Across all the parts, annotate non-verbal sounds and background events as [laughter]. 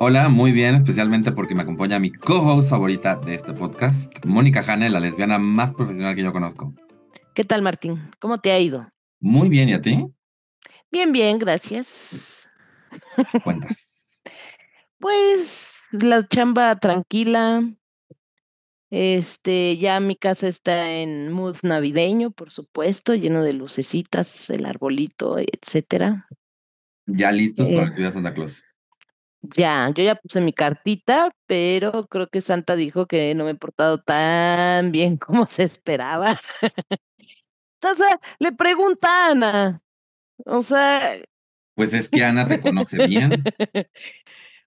Hola, muy bien, especialmente porque me acompaña mi co-host favorita de este podcast, Mónica Hane, la lesbiana más profesional que yo conozco. ¿Qué tal Martín? ¿Cómo te ha ido? Muy bien, ¿y a ti? Bien, bien, gracias. Cuentas. [laughs] pues la chamba tranquila, este, ya mi casa está en mood navideño, por supuesto, lleno de lucecitas, el arbolito, etcétera. Ya listos para eh, recibir a Santa Claus. Ya, yo ya puse mi cartita, pero creo que Santa dijo que no me he portado tan bien [laughs] como se esperaba. Entonces, le pregunta a Ana. O sea. Pues es que Ana te conoce bien. [laughs]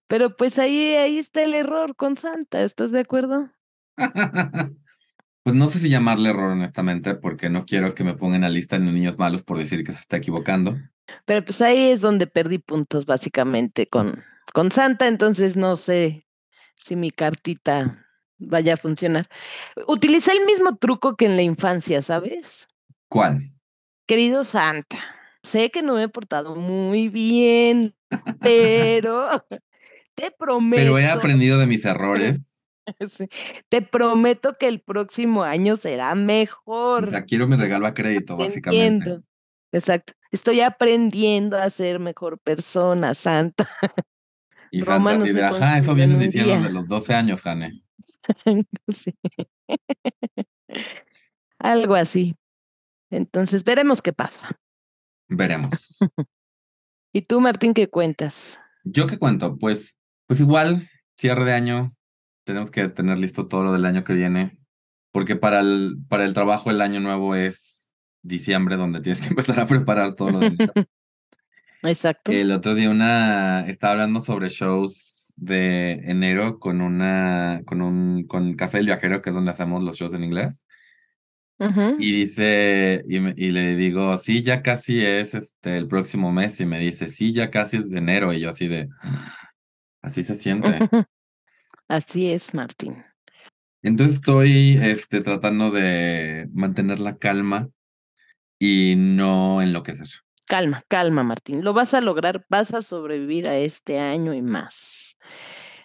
Pero pues ahí, ahí está el error con Santa, ¿estás de acuerdo? [laughs] Pues no sé si llamarle error, honestamente, porque no quiero que me pongan a lista de niños malos por decir que se está equivocando. Pero pues ahí es donde perdí puntos, básicamente, con, con Santa, entonces no sé si mi cartita vaya a funcionar. Utilicé el mismo truco que en la infancia, ¿sabes? ¿Cuál? Querido Santa, sé que no me he portado muy bien, pero [laughs] te prometo. Pero he aprendido de mis errores [laughs] Te prometo que el próximo año será mejor. O sea, quiero mi regalo a crédito, básicamente. Exacto. Estoy aprendiendo a ser mejor persona, Santa. [laughs] Y Santa de, ajá, eso vienes diciendo de los 12 años, Jane. [laughs] [laughs] Algo así. Entonces, veremos qué pasa. Veremos. [laughs] ¿Y tú, Martín, qué cuentas? ¿Yo qué cuento? Pues, pues igual, cierre de año, tenemos que tener listo todo lo del año que viene, porque para el, para el trabajo el año nuevo es diciembre, donde tienes que empezar a preparar todo lo del Exacto. El otro día una estaba hablando sobre shows de enero con una con un con Café el Viajero, que es donde hacemos los shows en inglés. Y dice, y, y, le digo, sí, ya casi es este el próximo mes. Y me dice, sí, ya casi es de enero. Y yo así de, así se siente. [laughs] Así es, Martín. Entonces estoy este, tratando de mantener la calma y no enloquecer. Calma, calma, Martín. Lo vas a lograr, vas a sobrevivir a este año y más.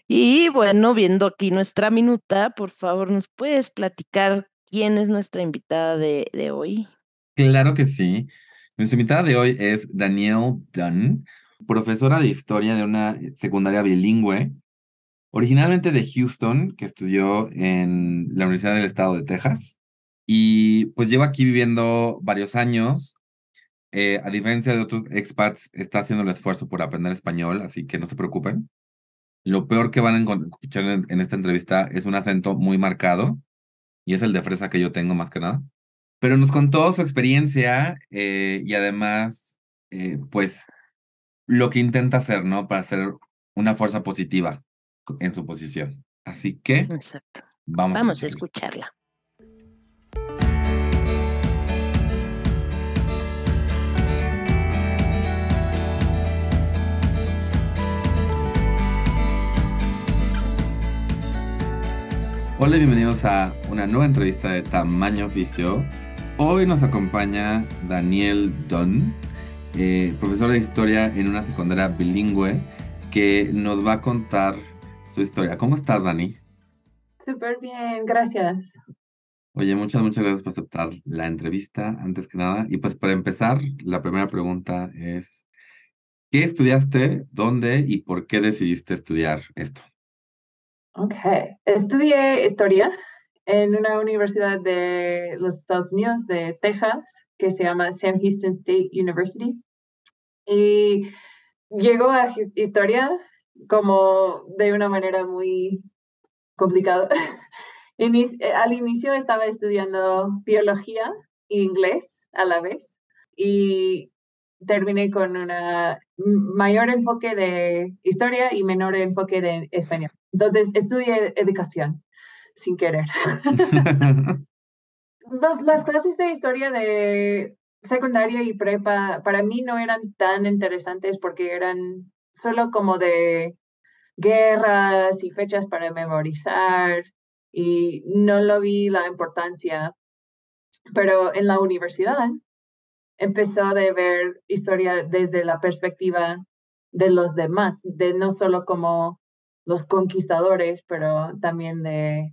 Y bueno, viendo aquí nuestra minuta, por favor, ¿nos puedes platicar quién es nuestra invitada de, hoy? Claro que sí. Nuestra invitada de hoy es Danielle Dunn, profesora de historia de una secundaria bilingüe originalmente de Houston, que estudió en la Universidad del Estado de Texas. Y pues lleva aquí viviendo varios años. Eh, a diferencia de otros expats, está haciendo el esfuerzo por aprender español, así que no se preocupen. Lo peor que van a escuchar en, esta entrevista es un acento muy marcado, y es el de fresa que yo tengo más que nada. Pero nos contó su experiencia eh, y además, eh, pues, lo que intenta hacer, ¿no? Para ser una fuerza positiva en su posición. Así que vamos, vamos a, escucharla. Hola y bienvenidos a una nueva entrevista de Tamaño Oficio. Hoy nos acompaña Daniel Dunn, eh, profesor de historia en una secundaria bilingüe, que nos va a contar historia. ¿Cómo estás, Dani? Súper bien, gracias. Oye, muchas, muchas gracias por aceptar la entrevista, antes que nada. Y pues para empezar, la primera pregunta es, ¿qué estudiaste, dónde y por qué decidiste estudiar esto? Ok, estudié historia en una universidad de los Estados Unidos, de Texas, que se llama Sam Houston State University. Y llegó a historia como de una manera muy complicada. [laughs] Eh, al inicio estaba estudiando biología e inglés a la vez y terminé con un mayor enfoque de historia y menor enfoque de español. Entonces estudié educación sin querer. [laughs] las clases de historia de secundaria y prepa para mí no eran tan interesantes porque eran solo como de guerras y fechas para memorizar y no lo vi la importancia. Pero en la universidad empezó a ver historia desde la perspectiva de los demás, de no solo como los conquistadores, pero también de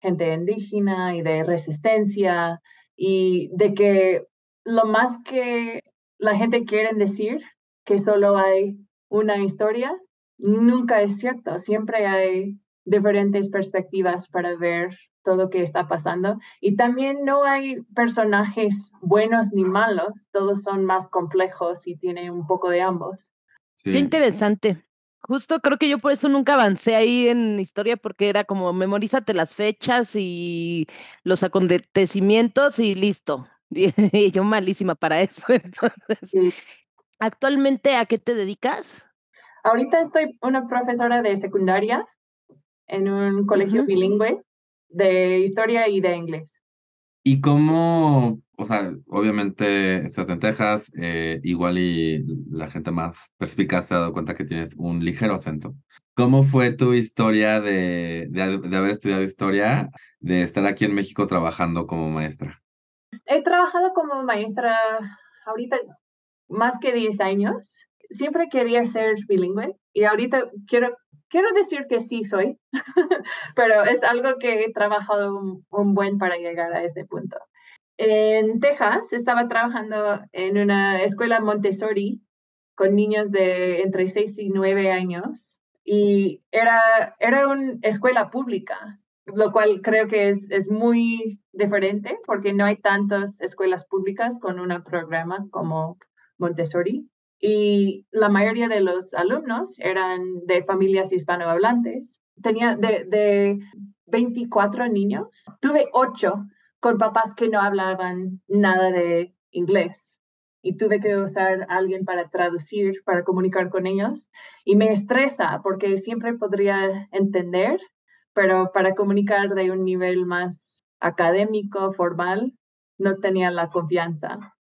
gente indígena y de resistencia y de que lo más que la gente quiere decir que solo hay una historia, nunca es cierto. Siempre hay diferentes perspectivas para ver todo lo que está pasando. Y también no hay personajes buenos ni malos, todos son más complejos y tienen un poco de ambos. Qué interesante. Justo creo que yo por eso nunca avancé ahí en historia porque era como memorízate las fechas y los acontecimientos y listo. [laughs] Y yo malísima para eso. [laughs] Entonces, ¿actualmente a qué te dedicas? Ahorita estoy una profesora de secundaria en un colegio bilingüe de historia y de inglés. ¿Y cómo, o sea, obviamente estás en Texas, eh, igual y la gente más perspicaz se ha dado cuenta que tienes un ligero acento. ¿Cómo fue tu historia de, de, de haber estudiado historia, de estar aquí en México trabajando como maestra? He trabajado como maestra ahorita más que 10 años. Siempre quería ser bilingüe y ahorita quiero quiero decir que sí soy, [laughs] pero es algo que he trabajado un, buen para llegar a este punto. En Texas estaba trabajando en una escuela Montessori con niños de entre 6 y 9 años y era, era una escuela pública, lo cual creo que es, es muy diferente porque no hay tantas escuelas públicas con un programa como Montessori y la mayoría de los alumnos eran de familias hispanohablantes. Tenía de, de 24 niños, tuve 8 con papás que no hablaban nada de inglés y tuve que usar a alguien para traducir, para comunicar con ellos. Y me estresa porque siempre podría entender, pero para comunicar de un nivel más académico, formal, no tenía la confianza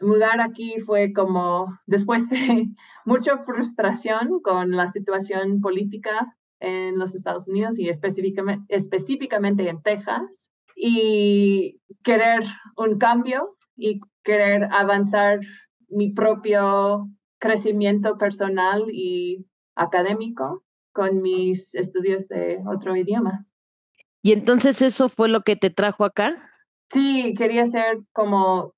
mudar aquí fue como después de [laughs] mucha frustración con la situación política en los Estados Unidos y específicamente, específicamente en Texas y querer un cambio y querer avanzar mi propio crecimiento personal y académico con mis estudios de otro idioma. ¿Y entonces eso fue lo que te trajo acá? Sí, quería ser como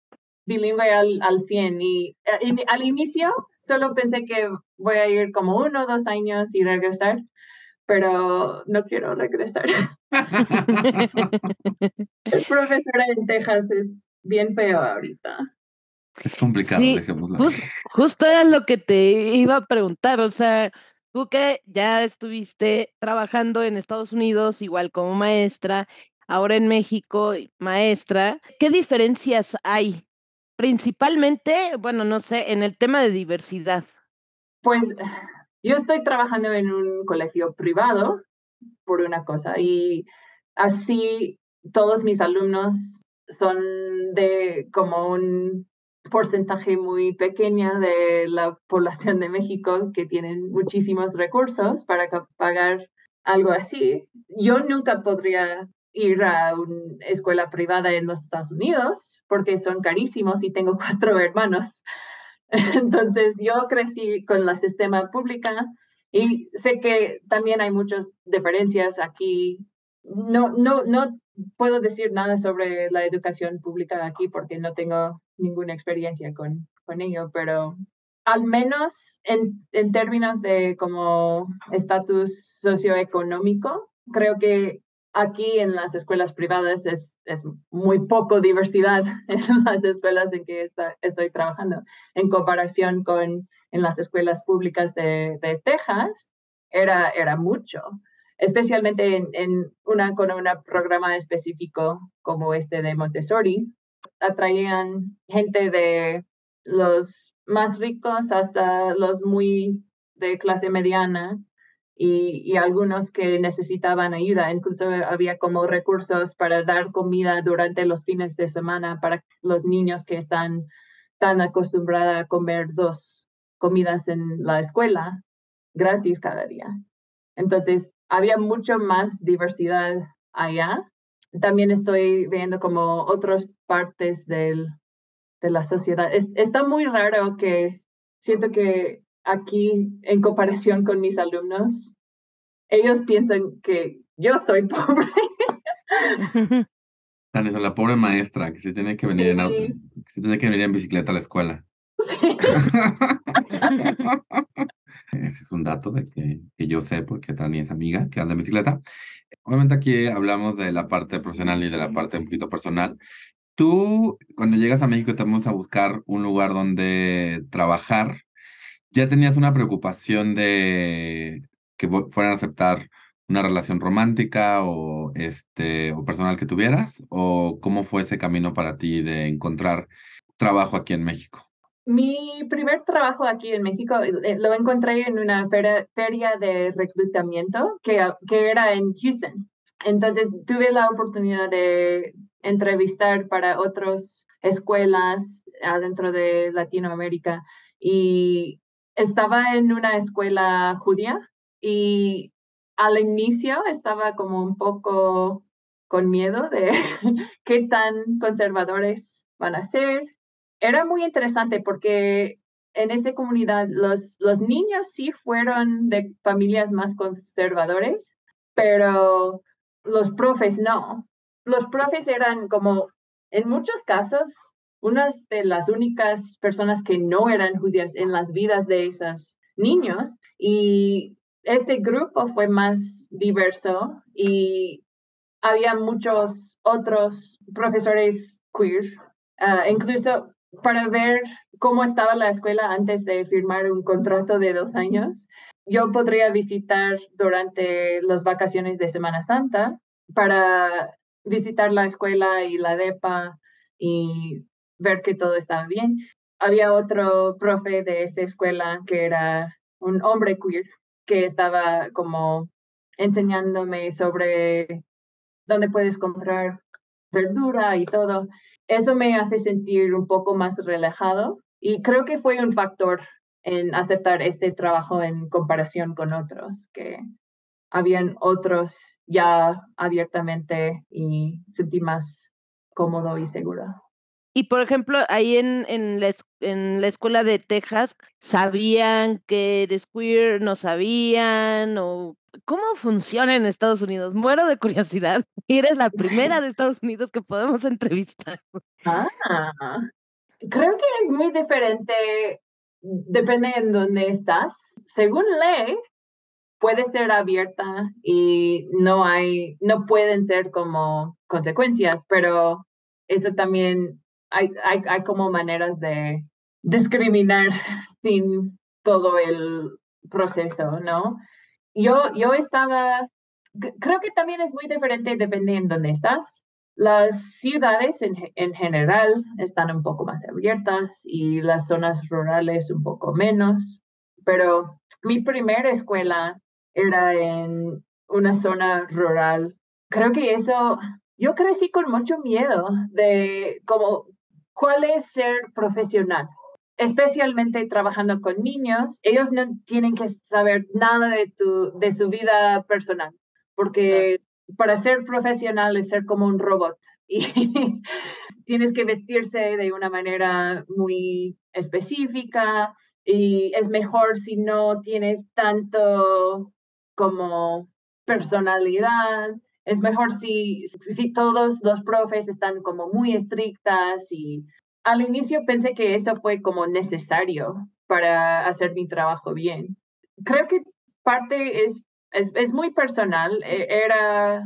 bilingüe al, al 100 y, eh, al inicio solo pensé que voy a ir como uno o dos años y regresar, pero no quiero regresar. El profesor en Texas es bien feo ahorita. Es complicado, sí, justo era lo que te iba a preguntar, o sea, tú que ya estuviste trabajando en Estados Unidos igual como maestra, ahora en México maestra, ¿qué diferencias hay Principalmente, bueno, no sé, en el tema de diversidad. Pues yo estoy trabajando en un colegio privado por una cosa y así todos mis alumnos son de como un porcentaje muy pequeño de la [laughs] población de México que tienen muchísimos recursos para pagar algo así. Yo nunca podría ir a una escuela privada en los Estados Unidos porque son carísimos y tengo [laughs] cuatro hermanos. Entonces yo crecí con la sistema pública y sé que también hay muchas diferencias aquí. No, no, no puedo decir nada sobre la educación pública aquí porque no tengo ninguna experiencia con, con ello, pero al menos en, en términos de como estatus socioeconómico, creo que Aquí en las escuelas privadas es, es muy poco diversidad [laughs] en las escuelas en que estoy trabajando. En comparación con en las escuelas públicas de, de Texas, era, era mucho, especialmente en, en una, con un programa específico como este de Montessori. Atraían gente de los más ricos hasta los muy de clase mediana y, y, algunos que necesitaban ayuda. Incluso había como recursos para dar comida durante los fines de semana para los niños que están tan acostumbrados a comer dos comidas en la escuela gratis cada día. Entonces, había mucho más diversidad allá. También estoy viendo como otras partes del, de la sociedad. está muy raro que siento que aquí, en comparación con mis alumnos, ellos piensan que yo soy [laughs] pobre. La pobre maestra que se tiene que venir, en, que se tiene que venir en bicicleta a la escuela. [laughs] Ese es un dato de que, que yo sé porque Tani es amiga que anda en bicicleta. Obviamente aquí hablamos de la parte profesional y de la parte un poquito personal. Tú, cuando llegas a México te vamos a buscar un lugar donde trabajar, ¿ya tenías una preocupación de que fueran a aceptar una relación romántica o, este, o personal que tuvieras? ¿O cómo fue ese camino para ti de encontrar trabajo aquí en México? Mi primer trabajo aquí en México eh, lo encontré en una feria, de reclutamiento que, que era en Houston. Entonces tuve la oportunidad de entrevistar para otras escuelas adentro de Latinoamérica y estaba en una escuela judía y al inicio estaba como un poco con miedo de [laughs] qué tan conservadores van a ser era muy interesante porque en esta comunidad los, los niños sí fueron de familias más conservadores, pero los profes no. Los profes eran como, en muchos casos, unas de las únicas personas que no eran judías en las vidas de esos niños y este grupo fue más diverso y había muchos otros profesores queer, ah, incluso para ver cómo estaba la escuela antes de firmar un contrato de dos años. Yo podría visitar durante las vacaciones de Semana Santa para visitar la escuela y la DEPA y ver que todo estaba bien. Había otro profe de esta escuela que era un hombre queer que estaba como enseñándome sobre dónde puedes comprar verdura y todo eso me hace sentir un poco más relajado y creo que fue un factor en aceptar este trabajo en comparación con otros, que habían otros ya abiertamente y sentí más cómodo y seguro. Y por ejemplo, ahí en, en, la, en la escuela de Texas, ¿sabían que eres queer? ¿No sabían? ¿O cómo funciona en Estados Unidos? Muero de curiosidad. [laughs] Y eres la primera [laughs] de Estados Unidos que podemos entrevistar. Ah, creo que es muy diferente, depende en dónde estás. Según ley, puede ser abierta y no hay, no pueden ser como consecuencias, pero eso también hay, hay, hay como maneras de discriminar [laughs] sin todo el proceso, ¿no? Yo, yo estaba, creo que también es muy diferente dependiendo de dónde estás. Las ciudades en, en, general están un poco más abiertas y las zonas rurales un poco menos, pero mi primera escuela era en una zona rural. Creo que eso, yo crecí con mucho miedo de como cuál es ser profesional, especialmente trabajando con niños. Ellos no tienen que saber nada de, tu, de su vida personal, porque para ser profesional es ser como un robot y [laughs] tienes que vestirse de una manera muy específica y es mejor si no tienes tanto como personalidad es mejor si, si todos los profes están como muy estrictas y al inicio pensé que eso fue como necesario para hacer mi trabajo bien. Creo que parte es, es, es muy personal, e, era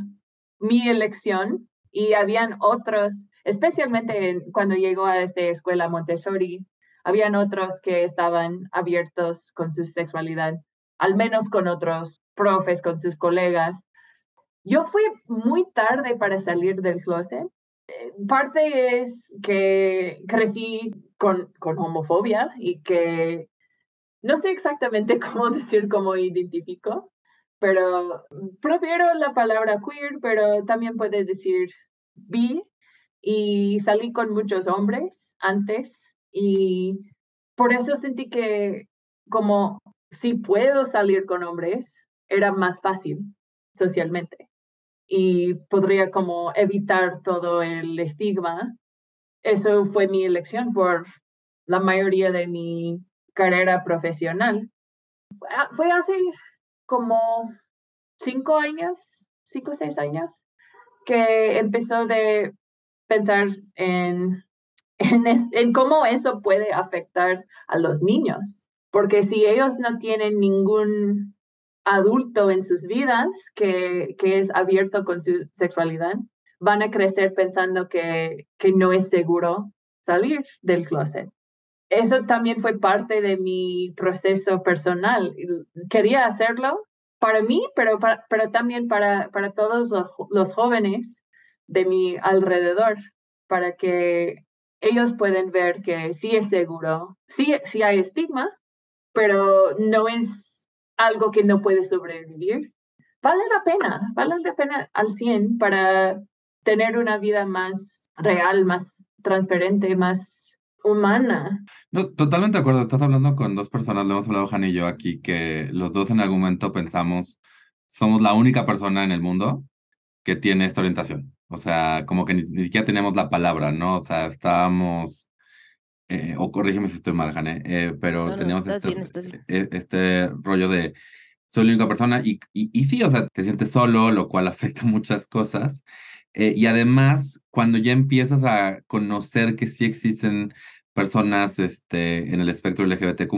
mi elección y habían otros, especialmente cuando llegó a esta escuela Montessori, habían otros que estaban abiertos con su sexualidad, al menos con otros profes, con sus colegas. Yo fui muy tarde para salir del closet. Eh, parte es que crecí con, con homofobia y que no sé exactamente [laughs] cómo decir cómo identifico, pero prefiero la palabra queer, pero también puedes decir bi y salí con muchos hombres antes y por eso sentí que como si puedo salir con hombres, era más fácil socialmente y podría como evitar todo el estigma. Eso fue mi elección por la mayoría de mi carrera profesional. Ah, fue hace como cinco años, cinco o seis años, que empezó de pensar en, [laughs] en, en cómo eso puede afectar a los niños. Porque si ellos no tienen ningún adulto en sus vidas que, que es abierto con su sexualidad, van a crecer pensando que, que no es seguro salir del closet. Eso también fue parte de mi proceso personal. Quería hacerlo para mí, pero, para, pero también para, para todos los, jóvenes de mi alrededor, para que ellos puedan ver que sí es seguro, sí, sí hay estigma, pero no es algo que no puede sobrevivir, vale la pena, vale la pena al 100 para tener una vida más real, más transparente, más humana. No, totalmente de acuerdo. Estás hablando con dos personas, le hemos hablado Han y yo aquí, que los dos en algún momento pensamos, somos la única persona en el mundo que tiene esta orientación. O sea, como que ni, ni siquiera tenemos la palabra, ¿no? O sea, estábamos eh, o corrígeme si estoy mal, Jane, eh, pero tenemos este, e, este, rollo de soy la única persona y, y, sí, o sea, te sientes solo, lo cual [laughs] afecta muchas cosas. Eh, y además, cuando ya empiezas a conocer que sí existen personas este, en el espectro LGBTQ,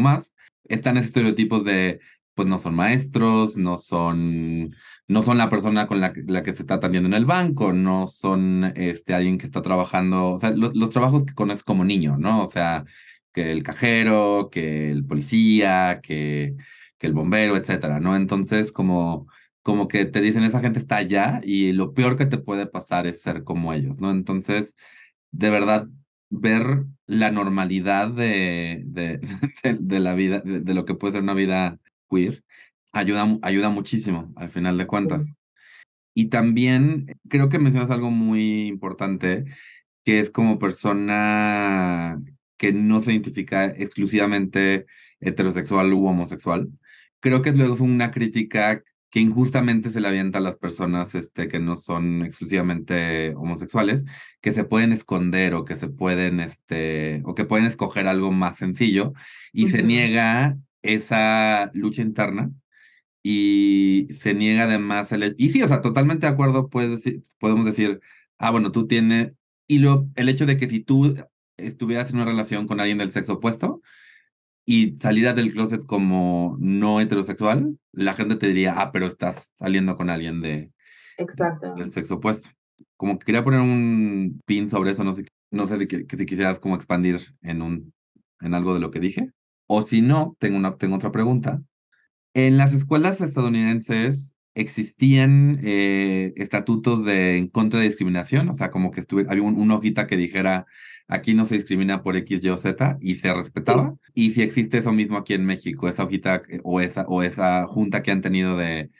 están esos estereotipos de pues no son maestros, no son, no son la persona con la, la, que se está atendiendo en el banco, no son este, alguien que está trabajando, o sea, los trabajos que conoces como niño, ¿no? O sea, que el cajero, que el policía, que, que el bombero, etcétera, ¿no? Entonces, como, como que te dicen, esa gente está allá y lo peor que te puede pasar es ser como ellos, ¿no? Entonces, de verdad, ver la normalidad de, de, [laughs] de, la vida, de, lo que puede ser una vida queer, ayuda, ayuda muchísimo al final de cuentas. Y también creo que mencionas algo muy importante, que es como persona que no se identifica exclusivamente heterosexual u homosexual. Creo que luego es una crítica que injustamente se le avienta a las personas este, que no son exclusivamente homosexuales, que se pueden esconder o que se pueden, este, o que pueden escoger algo más sencillo y se niega esa lucha interna y se niega además el... Y sí, o sea, totalmente de acuerdo, puedes decir, podemos decir, ah, bueno, tú tienes... Y lo, el hecho de que si tú estuvieras en una relación con alguien del sexo opuesto y salieras del closet como no heterosexual, la gente te diría, ah, pero estás saliendo con alguien de, Exacto. del sexo opuesto. Como que quería poner un pin sobre eso, no sé, no sé si, si quisieras como expandir en, un, en algo de lo que dije. O si no, tengo, una, tengo otra pregunta. En las escuelas estadounidenses existían eh, estatutos de en contra de discriminación, o sea, como que estuve, había una hojita que dijera aquí no se discrimina por X, Y o Z y se respetaba. Y si existe eso mismo aquí en México, esa hojita eh, o esa, o esa junta que han tenido de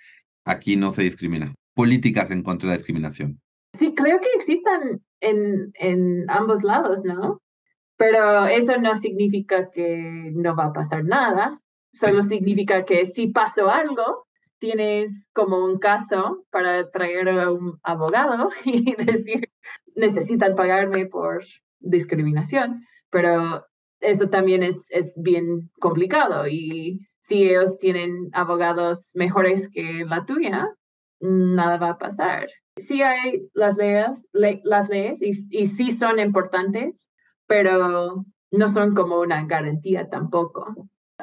aquí no se discrimina. Políticas en contra de la discriminación. Sí, creo que existan en, en ambos lados, ¿no? Pero eso no significa que no va a pasar nada, solo significa que si pasó algo, tienes como un caso para traer a un abogado [laughs] y decir, necesitan pagarme por discriminación, pero eso también es, es bien complicado y si ellos tienen abogados mejores que la tuya, nada va a pasar. Sí hay las leyes, las leyes y, y sí son importantes, pero no son como una garantía tampoco.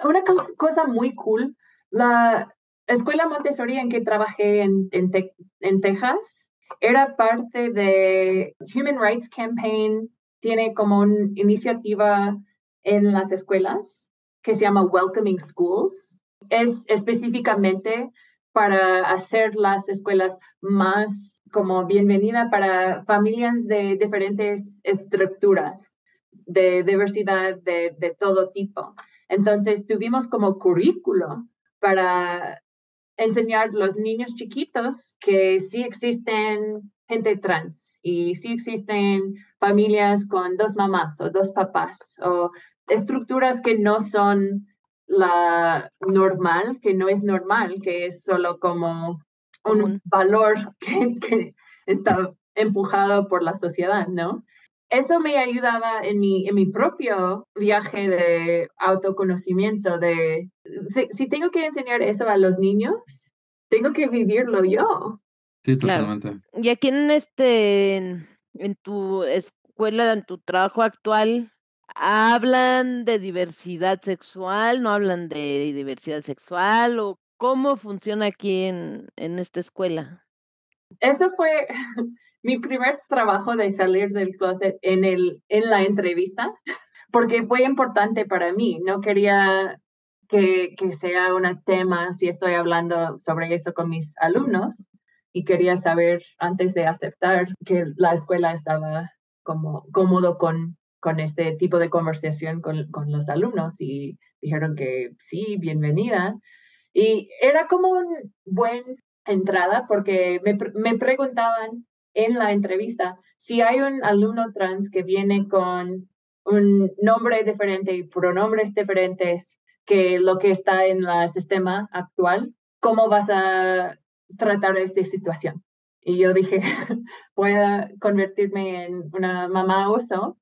Una cosa muy cool, la escuela Montessori en que trabajé en, en, Texas era parte de Human Rights Campaign, tiene como una iniciativa en las escuelas que se llama Welcoming Schools. Es específicamente para hacer las escuelas más como bienvenida para familias de diferentes estructuras, de diversidad de, de todo tipo. Entonces tuvimos como currículo para enseñar a los niños chiquitos que sí existen gente trans y sí existen familias con dos mamás o dos papás o estructuras que no son la normal, que no es normal, que es solo como un valor [laughs] que, que está empujado por la sociedad, ¿no? Eso me ayudaba en mi, en mi propio viaje de autoconocimiento, de si, si tengo que enseñar eso a los niños, tengo que vivirlo yo. Sí, totalmente. Y aquí en este, en tu escuela, en tu trabajo actual, ¿hablan de diversidad sexual? ¿No hablan de diversidad sexual? ¿O cómo funciona aquí en, en esta escuela? Eso fue [laughs] mi primer trabajo de salir del closet en, el, en la entrevista, [laughs] porque fue importante para mí. No quería que, que sea un tema si estoy hablando sobre eso con mis alumnos y quería saber antes de aceptar que la escuela estaba como cómodo con, con este tipo de conversación con, con los alumnos y dijeron que sí, bienvenida. Y era como una buena entrada porque me, me preguntaban en la entrevista si hay un alumno trans que viene con un nombre diferente y pronombres diferentes que lo que está en el sistema actual, ¿cómo vas a tratar esta situación? Y yo dije, [laughs] voy a convertirme en una mamá oso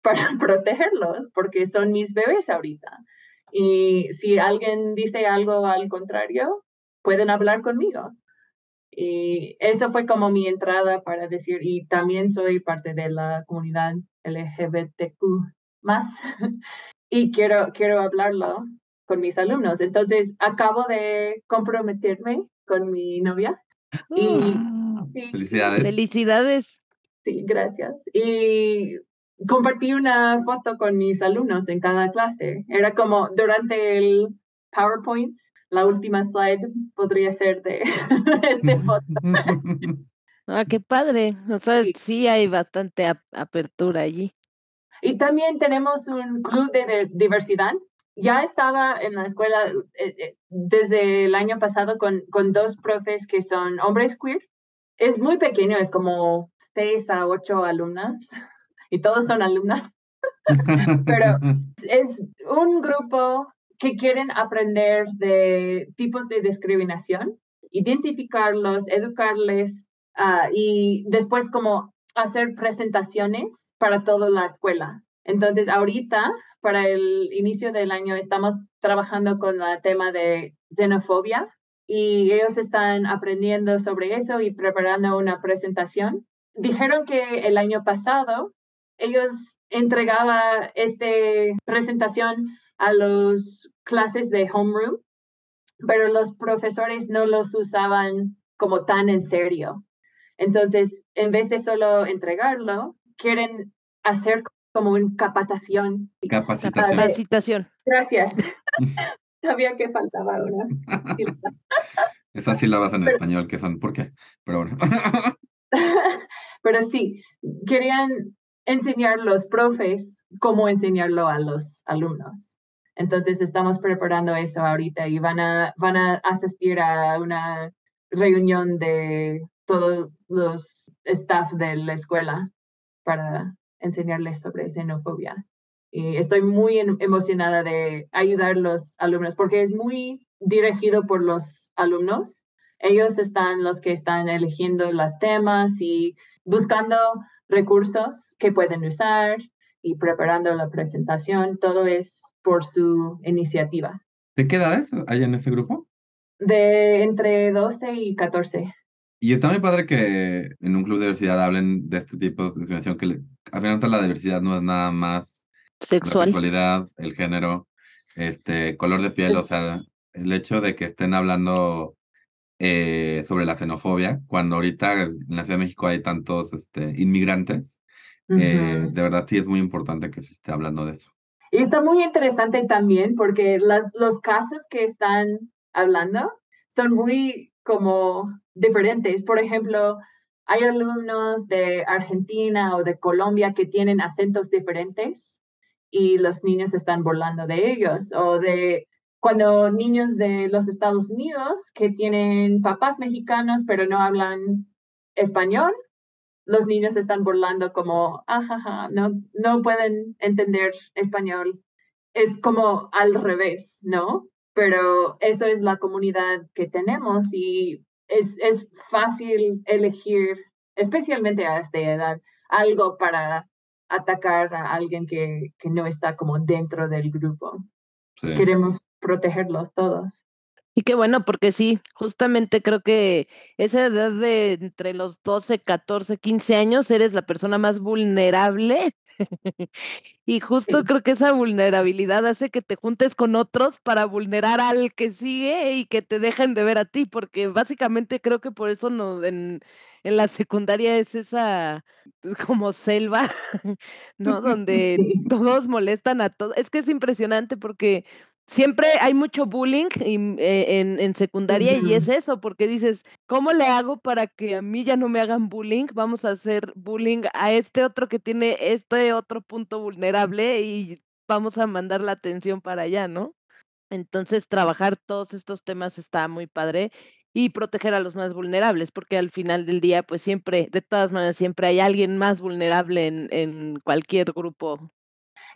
para [laughs] protegerlos, porque son mis bebés ahorita. Y si alguien dice algo al contrario, pueden hablar conmigo. Y eso fue como mi entrada para decir, y también soy parte de la comunidad LGBTQ más, [laughs] y quiero, quiero hablarlo con mis alumnos. Entonces, acabo de comprometerme con mi novia. Y, ah, Felicidades. Felicidades. Sí, gracias. Y compartí una foto con mis alumnos en cada clase. Era como durante el PowerPoint, la última slide podría ser de [laughs] este [laughs] foto. [laughs] Ah, qué padre. O sea, sí, hay bastante apertura allí. Y también tenemos un club de diversidad ya estaba en la escuela eh, eh, desde el año pasado con, con dos profes que son hombres queer. Es muy pequeño, es como seis a ocho alumnas y todos son alumnas. Pero es un grupo que quieren aprender de tipos de discriminación, identificarlos, educarles ah, y después como hacer presentaciones para toda la escuela. Entonces, ahorita para el inicio del año estamos trabajando con el tema de xenofobia y ellos están aprendiendo sobre eso y preparando una presentación. Dijeron que el año pasado ellos entregaban esta presentación a los clases de homeroom, pero los profesores no los usaban como tan en serio. Entonces, en vez de solo entregarlo, quieren hacer como una capacitación. Capacitación. Capacitación. Gracias. [laughs] [laughs] Sabía que faltaba una. [laughs] Esas sílabas en español que son, ¿por qué? Pero bueno. Pero sí, querían enseñar los profes cómo enseñarlo a los alumnos. Entonces estamos preparando eso ahorita y van a, van a asistir a una reunión de todos los staff de la escuela para enseñarles sobre xenofobia. Y estoy muy emocionada de ayudar a los alumnos porque es muy dirigido por los alumnos. Ellos están los que están eligiendo los temas y buscando recursos que pueden usar y preparando la presentación. Todo es por su iniciativa. ¿De qué edades hay en ese grupo? De entre 12 y 14. Y está muy padre que en un club de diversidad hablen de este tipo de discriminación, que al final la diversidad no es nada más Sexual. la sexualidad, el género, este, color de piel, o sea, el hecho de que estén hablando eh, sobre la xenofobia, cuando ahorita en la Ciudad de México hay tantos este, inmigrantes, eh, de verdad sí es muy importante que se esté hablando de eso. Y está muy interesante también porque las, los casos que están hablando son muy como diferentes. Por ejemplo, hay alumnos de Argentina o de Colombia que tienen acentos diferentes y los niños están burlando de ellos o de cuando niños de los Estados Unidos que tienen papás mexicanos pero no hablan español, los niños están burlando como, ajaja, no, no pueden entender español. Es como al revés, ¿no? Pero eso es la comunidad que tenemos y es, es fácil elegir, especialmente a esta edad, algo para atacar a alguien que, que no está como dentro del grupo. Queremos protegerlos todos. Y qué bueno, porque sí, justamente creo que esa edad de entre los 12, 14, 15 años eres la persona más vulnerable. [laughs] y justo creo que esa vulnerabilidad hace que te juntes con otros para vulnerar al que sigue y que te dejen de ver a ti, porque básicamente creo que por eso no, en, en la secundaria es esa como selva, [laughs] ¿no? [laughs] Donde todos molestan a todos. Es que es impresionante porque siempre hay mucho bullying eh, en, secundaria y es eso, porque dices, ¿cómo le hago para que a mí ya no me hagan bullying? Vamos a hacer bullying a este otro que tiene este otro punto vulnerable y vamos a mandar la atención para allá, ¿no? Entonces, trabajar todos estos temas está muy padre y proteger a los más vulnerables, porque al final del día, pues siempre, de todas maneras, siempre hay alguien más vulnerable en, en cualquier grupo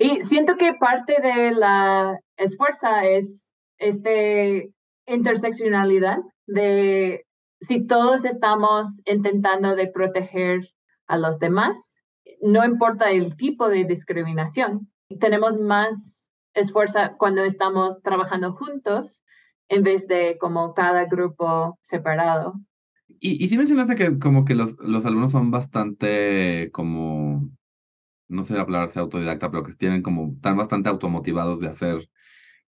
y siento que parte de la esfuerzo es este interseccionalidad de si todos estamos intentando de proteger a los demás, no importa el tipo de discriminación, tenemos más esfuerzo cuando estamos trabajando juntos en vez de como cada grupo separado. Y, y sí mencionaste que como que los, los alumnos son bastante como no sé hablarse autodidacta, pero que tienen como, están bastante automotivados de hacer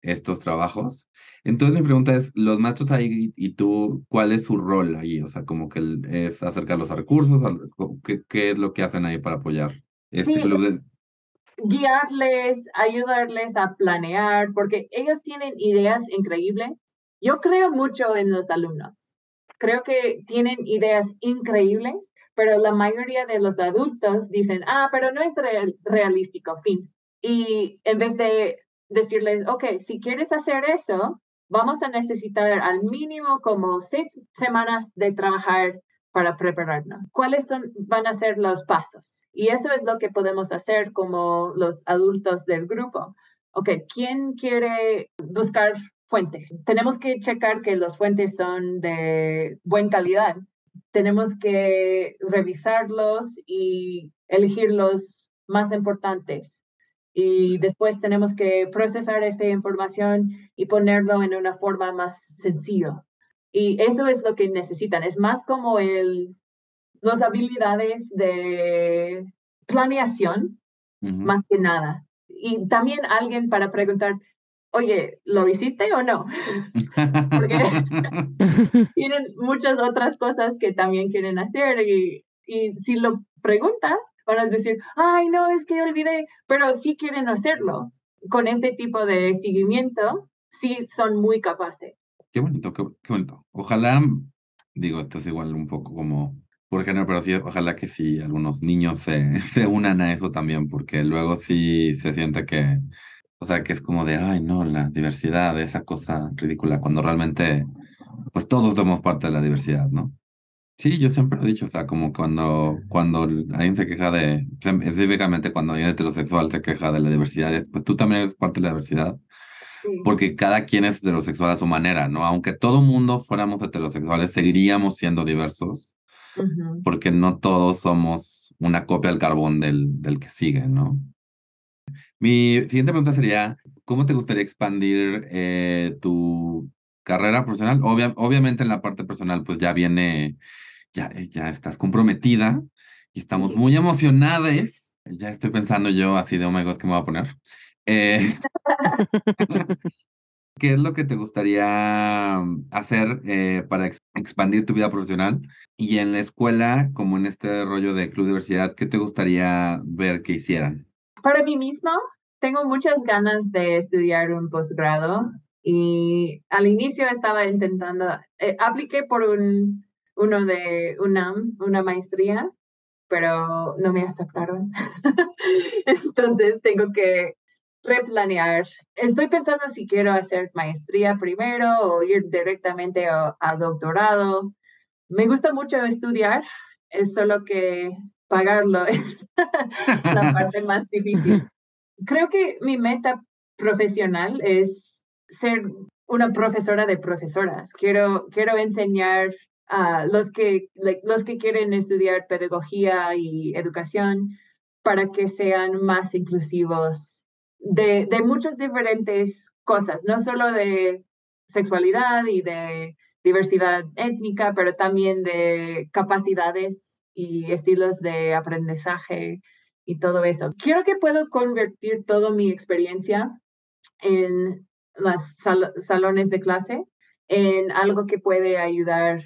estos trabajos. Entonces mi pregunta es, los maestros ahí y tú, ¿cuál es su rol ahí? O sea, como que es acercar los recursos, ¿qué, qué es lo que hacen ahí para apoyar este club de... Guiarles, ayudarles a planear, porque ellos tienen ideas increíbles. Yo creo mucho en los alumnos. Creo que tienen ideas increíbles pero la mayoría de los adultos dicen, ah, pero no es realístico, fin. Y en vez de decirles, ok, si quieres hacer eso, vamos a necesitar al mínimo como seis semanas de trabajar para prepararnos. ¿Cuáles son, van a ser los pasos? Y eso es lo que podemos hacer como los adultos del grupo. Ok, ¿quién quiere buscar fuentes? Tenemos que checar que los fuentes son de buena calidad tenemos que revisarlos y elegir los más importantes. Y después tenemos que procesar esta información y ponerlo en una forma más sencilla. Y eso es lo que necesitan. Es más como el, las habilidades de planeación, más que nada. Y también alguien para preguntar, oye, ¿lo hiciste o no? [laughs] Porque [laughs] tienen muchas otras cosas que también quieren hacer y, y si lo preguntas, van a decir, ay, no, es que olvidé, pero sí quieren hacerlo. Con este tipo de seguimiento, sí son muy capaces. Qué bonito, qué, bonito. Ojalá, digo, esto es igual un poco como por género, pero sí, ojalá que sí algunos niños se, [laughs] se unan a eso también, porque luego sí se siente que o sea, que es como de, ay, no, la diversidad, esa cosa ridícula, cuando realmente, pues todos somos parte de la diversidad, ¿no? Sí, yo siempre he dicho, o sea, como cuando, cuando alguien se queja de, específicamente cuando alguien heterosexual se queja de la diversidad, pues tú también eres parte de la diversidad, porque cada quien es heterosexual a su manera, ¿no? Aunque todo mundo fuéramos heterosexuales, seguiríamos siendo diversos, porque no todos somos una copia al carbón del, del que sigue, ¿no? Mi siguiente pregunta sería, ¿cómo te gustaría expandir eh, tu carrera profesional? obviamente en la parte personal, pues ya viene, ya, eh, ya estás comprometida y estamos muy emocionadas. Ya estoy pensando yo así de, oh my God, ¿qué me voy a poner? Eh, [laughs] ¿Qué es lo que te gustaría hacer para expandir tu vida profesional? Y en la escuela, como en este rollo de Club Diversidad, ¿qué te gustaría ver que hicieran? Para mí mismo, tengo muchas ganas de estudiar un posgrado y al inicio estaba intentando, eh, apliqué por un, uno de UNAM, una maestría, pero no me aceptaron. [laughs] Entonces tengo que replanear. Estoy pensando si quiero hacer maestría primero o ir directamente a, doctorado. Me gusta mucho estudiar, es solo que pagarlo [laughs] es la [laughs] parte más difícil. Creo que mi meta profesional es ser una profesora de profesoras. Quiero, quiero enseñar a los que, los que quieren estudiar pedagogía y educación para que sean más inclusivos de, de muchas diferentes cosas, no solo de sexualidad y de diversidad étnica, pero también de capacidades y estilos de aprendizaje y todo eso. Quiero que puedo convertir toda mi experiencia en los salones de clase en algo que puede ayudar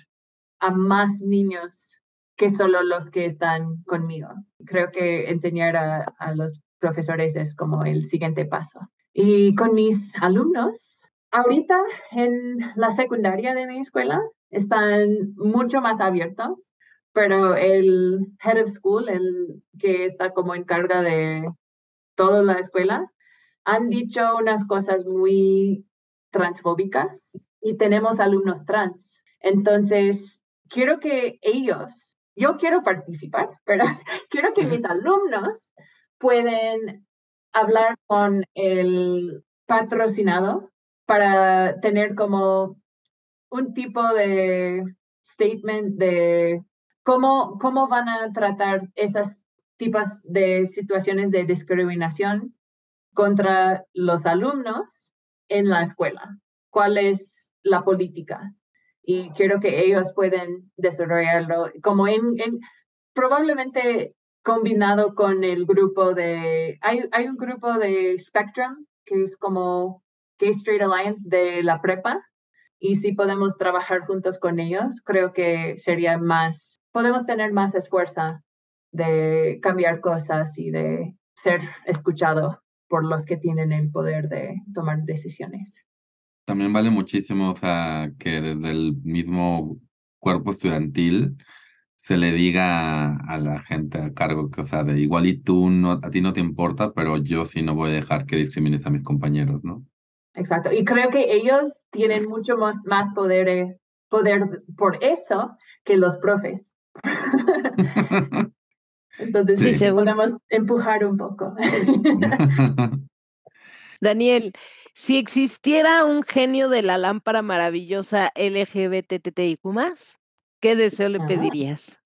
a más niños que solo los que están conmigo. Creo que enseñar a, a los profesores es como el siguiente paso. Y con mis alumnos, ahorita en la secundaria de mi escuela están mucho más abiertos, pero el head of school, el que está como en carga de toda la escuela, han dicho unas cosas muy transfóbicas y tenemos alumnos trans. Entonces, quiero que ellos, yo quiero participar, [laughs] pero quiero que mis alumnos pueden hablar con el patrocinado para tener como un tipo de statement de cómo, cómo van a tratar esas tipos de situaciones de discriminación contra los alumnos en la escuela. ¿Cuál es la política? Y quiero que ellos puedan desarrollarlo como en, en probablemente combinado con el grupo de, hay, hay un grupo de Spectrum, que es como Gay Street Alliance de la prepa, y si podemos trabajar juntos con ellos, creo que sería más, podemos tener más esfuerzo de cambiar cosas y de ser escuchado por los que tienen el poder de tomar decisiones. También vale muchísimo, o sea, que desde el mismo cuerpo estudiantil se le diga a la gente a cargo que, o sea, de igual y tú no, a ti no te importa, pero yo sí no voy a dejar que discrimines a mis compañeros, ¿no? Exacto. Y creo que ellos tienen mucho más, más poder, poder por eso que los profes. [laughs] Entonces sí, sí podemos empujar un poco. [laughs] Daniel, si existiera un genio de la lámpara maravillosa LGBTTIQ+, ¿Qué deseo le pedirías?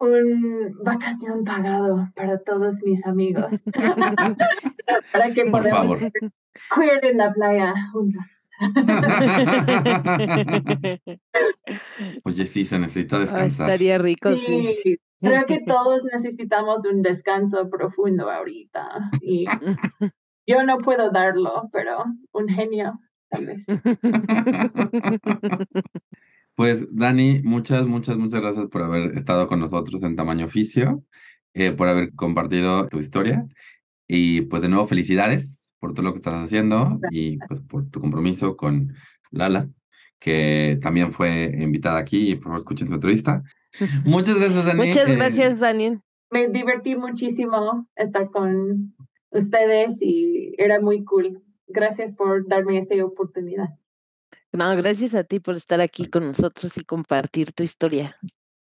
Un vacación pagado para todos mis amigos. [laughs] para que Por podamos favor. queer en la playa juntos. [laughs] Oye, sí, se necesita descansar. estaría rico, sí. sí. Creo que todos necesitamos un descanso profundo ahorita. Y yo no puedo darlo, pero un genio, tal vez. [laughs] Pues Dani, muchas, muchas, muchas gracias por haber estado con nosotros en Tamaño Oficio, eh, por haber compartido tu historia y pues de nuevo felicidades por todo lo que estás haciendo y pues por tu compromiso con Lala, que también fue invitada aquí y por favor escuchen su entrevista. Muchas gracias, [laughs] Dani. Muchas Eh, gracias, Daniel. Me divertí muchísimo estar con ustedes y era muy cool. Gracias por darme esta oportunidad. No, gracias a ti por estar aquí con nosotros y compartir tu historia.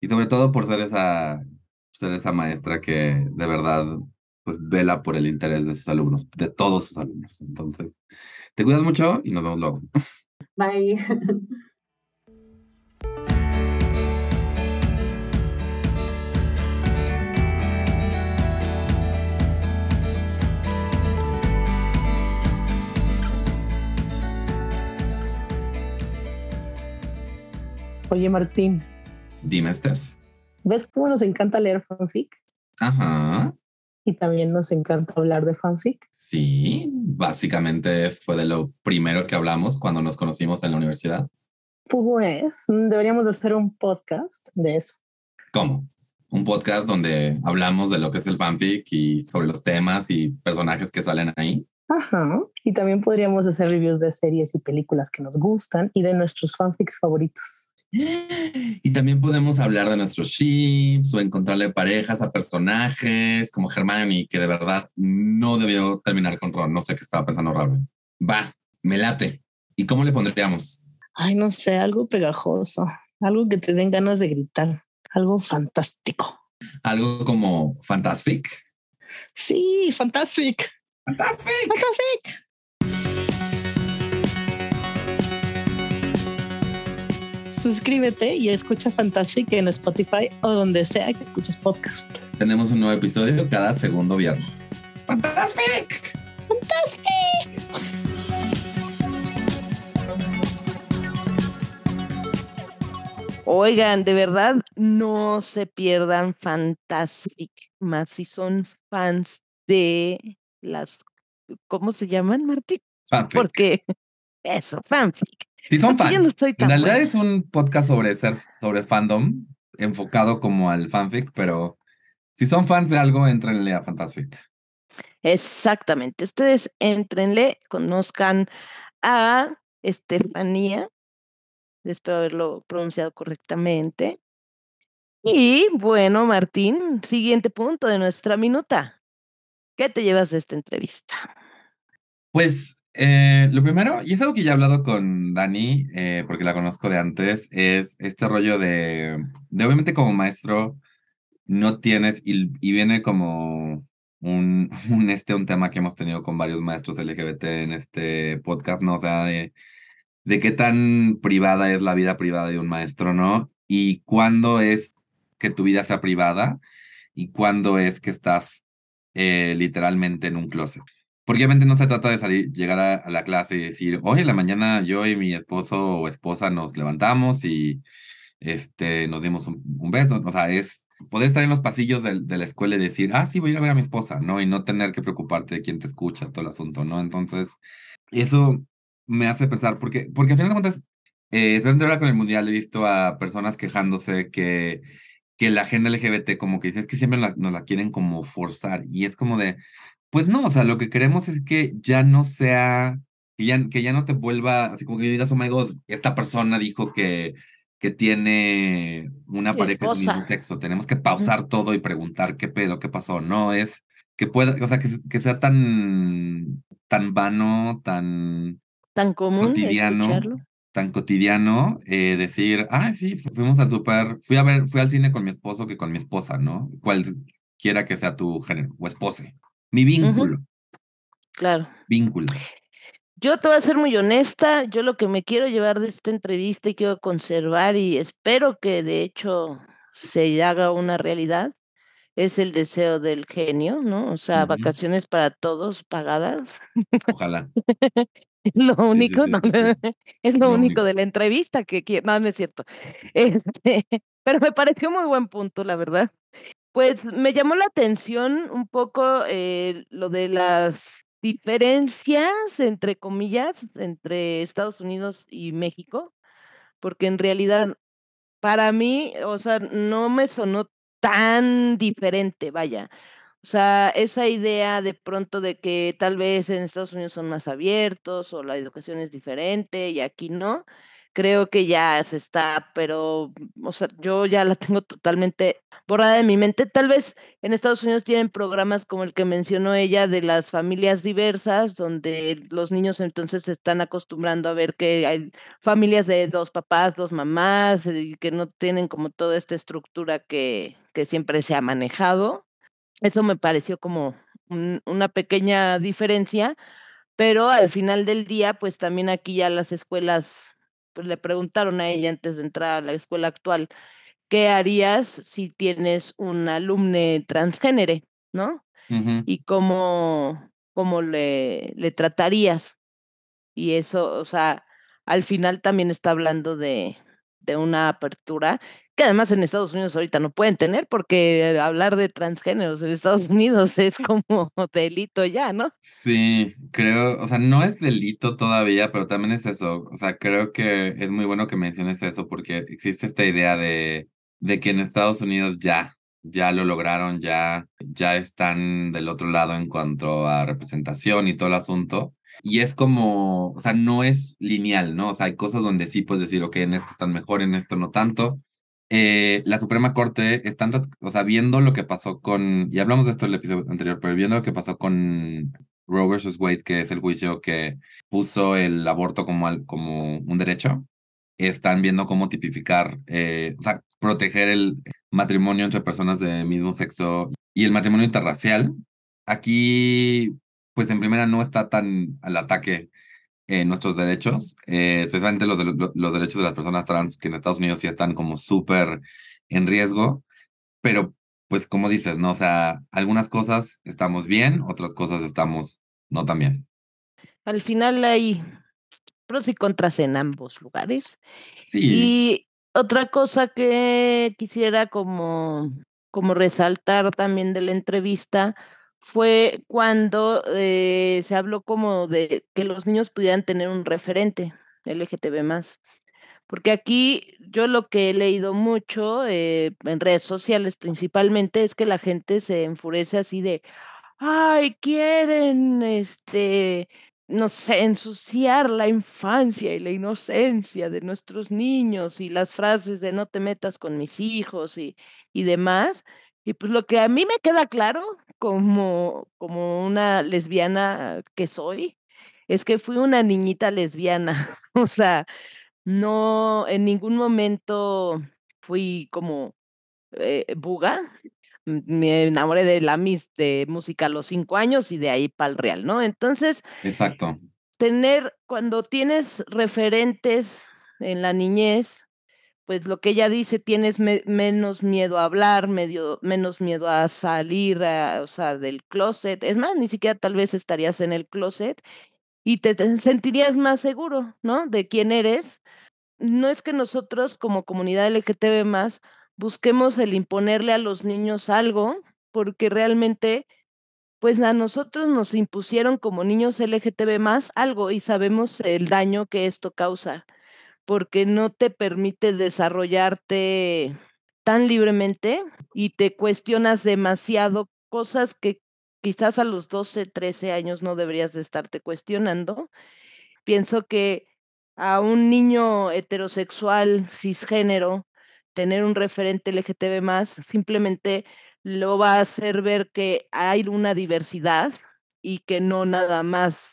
Y sobre todo por ser esa, ser esa maestra que de verdad pues vela por el interés de sus alumnos, de todos sus alumnos. Entonces, te cuidas mucho y nos vemos luego. Bye. [laughs] Oye, Martín, Dime, Steph. ¿ves cómo nos encanta leer fanfic? Ajá. Y también nos encanta hablar de fanfic. Sí, básicamente fue de lo primero que hablamos cuando nos conocimos en la universidad. Pues deberíamos de hacer un podcast de eso. ¿Cómo? Un podcast donde hablamos de lo que es el fanfic y sobre los temas y personajes que salen ahí. Ajá. Y también podríamos hacer reviews de series y películas que nos gustan y de nuestros fanfics favoritos. Y también podemos hablar de nuestros ships o encontrarle parejas a personajes como Hermione, que de verdad no debió terminar con Ron. No sé qué estaba pensando Raúl. Va, me late. ¿Y cómo le pondríamos? Ay, no sé, algo pegajoso, algo que te den ganas de gritar, algo fantástico. Algo como Fantastic. Sí, fantastic. Fantastic. Fantastic. Suscríbete y escucha Fantastic en Spotify o donde sea que escuches podcast. Tenemos un nuevo episodio cada segundo viernes. Fantastic. Fantastic. Oigan, de verdad, no se pierdan Fantastic, más si son fans de las, ¿cómo se llaman, Martín? Fanfic. Porque eso, fanfic. Sí, son Porque yo fans. no soy en tan realidad buena. es un podcast sobre ser, sobre fandom, enfocado como al fanfic, pero si son fans de algo, entrenle a Fantastic. Exactamente. Ustedes entrenle, conozcan a Estefanía, espero haberlo pronunciado correctamente. Y bueno, Martín, siguiente punto de nuestra minuta. ¿Qué te llevas de esta entrevista? Pues eh, lo primero, y es algo que ya he hablado con Dani, eh, porque la conozco de antes, es este rollo de, de obviamente como maestro no tienes, y, y viene como un, [laughs] un, este, un tema que hemos tenido con varios maestros LGBT en este podcast, ¿no? O sea, de, de qué tan privada es la vida privada de un maestro, ¿no? Y cuándo es que tu vida sea privada y cuándo es que estás eh, literalmente en un closet. Porque obviamente no se trata de salir, llegar a, la clase y decir, hoy en la mañana yo y mi esposo o esposa nos levantamos y este, nos dimos un, beso. O sea, es poder estar en los pasillos de, de, la escuela y decir, ah, sí, voy a ir a ver a mi esposa, ¿no? Y no tener que preocuparte de quién te escucha, todo el asunto, ¿no? Entonces, eso me hace pensar, porque, porque al final de cuentas, eh, especialmente ahora con el mundial he visto a personas quejándose que, que la agenda LGBT como que dice, es que siempre la, nos la quieren como forzar. Y es como de, pues no, o sea, lo que queremos es que ya no sea, que ya, que ya no te vuelva, así como que digas, oh my god, esta persona dijo que, que tiene una pareja del mismo sexo. Tenemos que pausar todo y preguntar qué pedo, qué pasó. No es que pueda, o sea, que, que sea tan, tan vano, tan, tan común, cotidiano, tan cotidiano, eh, decir, ah, sí, fuimos al super, fui a ver, fui al cine con mi esposo que con mi esposa, ¿no? Cualquiera que sea tu género o espose. Mi vínculo. Uh -huh. Claro. Vínculo. Yo te voy a ser muy honesta, yo lo que me quiero llevar de esta entrevista y quiero conservar y espero que de hecho se haga una realidad es el deseo del genio, ¿no? O sea, uh -huh. vacaciones para todos pagadas. Ojalá. [laughs] lo único, sí, sí, sí, no, es lo, lo único, único, de la entrevista que quiero, no, no es cierto. [laughs] Este, pero me pareció muy buen punto, la verdad. Pues me llamó la atención un poco eh, lo de las diferencias, entre comillas, entre Estados Unidos y México, porque en realidad para mí, o sea, no me sonó tan diferente, vaya. O sea, esa idea de pronto de que tal vez en Estados Unidos son más abiertos o la educación es diferente y aquí no, creo que ya se está, pero, o sea, yo ya la tengo totalmente borrada de mi mente. Tal vez en Estados Unidos tienen programas como el que mencionó ella de las familias diversas, donde los niños entonces se están acostumbrando a ver que hay familias de dos papás, dos mamás, y que no tienen como toda esta estructura que, que siempre se ha manejado. Eso me pareció como un, una pequeña diferencia, pero al final del día, pues también aquí ya las escuelas le preguntaron a ella antes de entrar a la escuela actual, ¿qué harías si tienes un alumne transgénero, no? Uh -huh. Y cómo, cómo le, le tratarías. Y eso, o sea, al final también está hablando de, de una apertura que además en Estados Unidos ahorita no pueden tener porque hablar de transgéneros en Estados [laughs] Unidos es como delito ya, ¿no? Sí, creo, o sea, no es delito todavía, pero también es eso, o sea, creo que es muy bueno que menciones eso porque existe esta idea de, de que en Estados Unidos ya, ya lo lograron, ya, ya están del otro lado en cuanto a representación y todo el asunto. Y es como, o sea, no es lineal, ¿no? O sea, hay cosas donde sí puedes decir, ok, en esto están mejor, en esto no tanto. Eh, la Suprema Corte están, o sea, viendo lo que pasó con, y hablamos de esto en el episodio anterior, pero viendo lo que pasó con Roe versus Wade, que es el juicio que puso el aborto como, como un derecho, están viendo cómo tipificar, eh, o sea, proteger el matrimonio entre personas de mismo sexo y el matrimonio interracial. Aquí, pues en primera no está tan al ataque en nuestros derechos, eh, especialmente los, los derechos de las personas trans, que en Estados Unidos sí están como súper en riesgo, pero pues como dices, ¿no? O sea, algunas cosas estamos bien, otras cosas estamos no tan bien. Al final hay pros y contras en ambos lugares. Sí. Y otra cosa que quisiera como, como resaltar también de la entrevista fue cuando eh, se habló como de que los niños pudieran tener un referente LGTB más. Porque aquí yo lo que he leído mucho eh, en redes sociales principalmente es que la gente se enfurece así de, ay, quieren este no sé, ensuciar la infancia y la inocencia de nuestros niños y las frases de no te metas con mis hijos y, y demás. Y pues lo que a mí me queda claro como, como una lesbiana que soy, es que fui una niñita lesbiana. [laughs] o sea, no, en ningún momento fui como eh, buga, me enamoré de la mis de música a los cinco años y de ahí para el real, ¿no? Entonces, exacto. Tener, cuando tienes referentes en la niñez, pues lo que ella dice, tienes menos miedo a hablar, medio, menos miedo a salir, o sea, del closet. Es más, ni siquiera tal vez estarías en el closet y te sentirías más seguro, ¿no? De quién eres. No es que nosotros como comunidad LGTB más busquemos el imponerle a los niños algo, porque realmente, pues a nosotros nos impusieron como niños LGTB más algo y sabemos el daño que esto causa, porque no te permite desarrollarte tan libremente y te cuestionas demasiado cosas que quizás a los 12, 13 años no deberías de estarte cuestionando. Pienso que a un niño heterosexual, cisgénero, tener un referente LGTB más simplemente lo va a hacer ver que hay una diversidad y que no nada más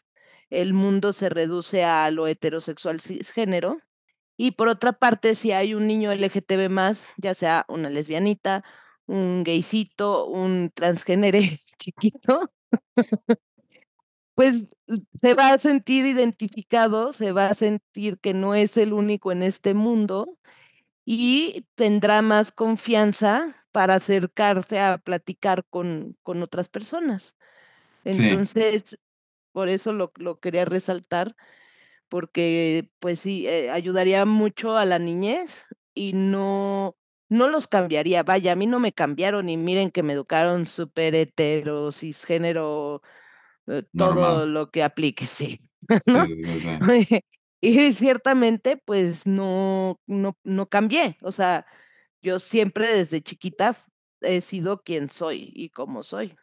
el mundo se reduce a lo heterosexual cisgénero. Y por otra parte, si hay un niño LGTB más, ya sea una lesbianita, un gaycito, un transgénero [laughs] chiquito, pues se va a sentir identificado, se va a sentir que no es el único en este mundo y tendrá más confianza para acercarse a platicar con, con otras personas. Entonces, por eso lo, lo, quería resaltar, porque pues sí, eh, ayudaría mucho a la niñez y no, no los cambiaría. Vaya, a mí no me cambiaron y miren que me educaron súper hetero, cisgénero, eh, todo lo que aplique, sí. [laughs] ¿no? Y ciertamente, pues no, no, no cambié. O sea, yo siempre desde chiquita he sido quien soy y como soy.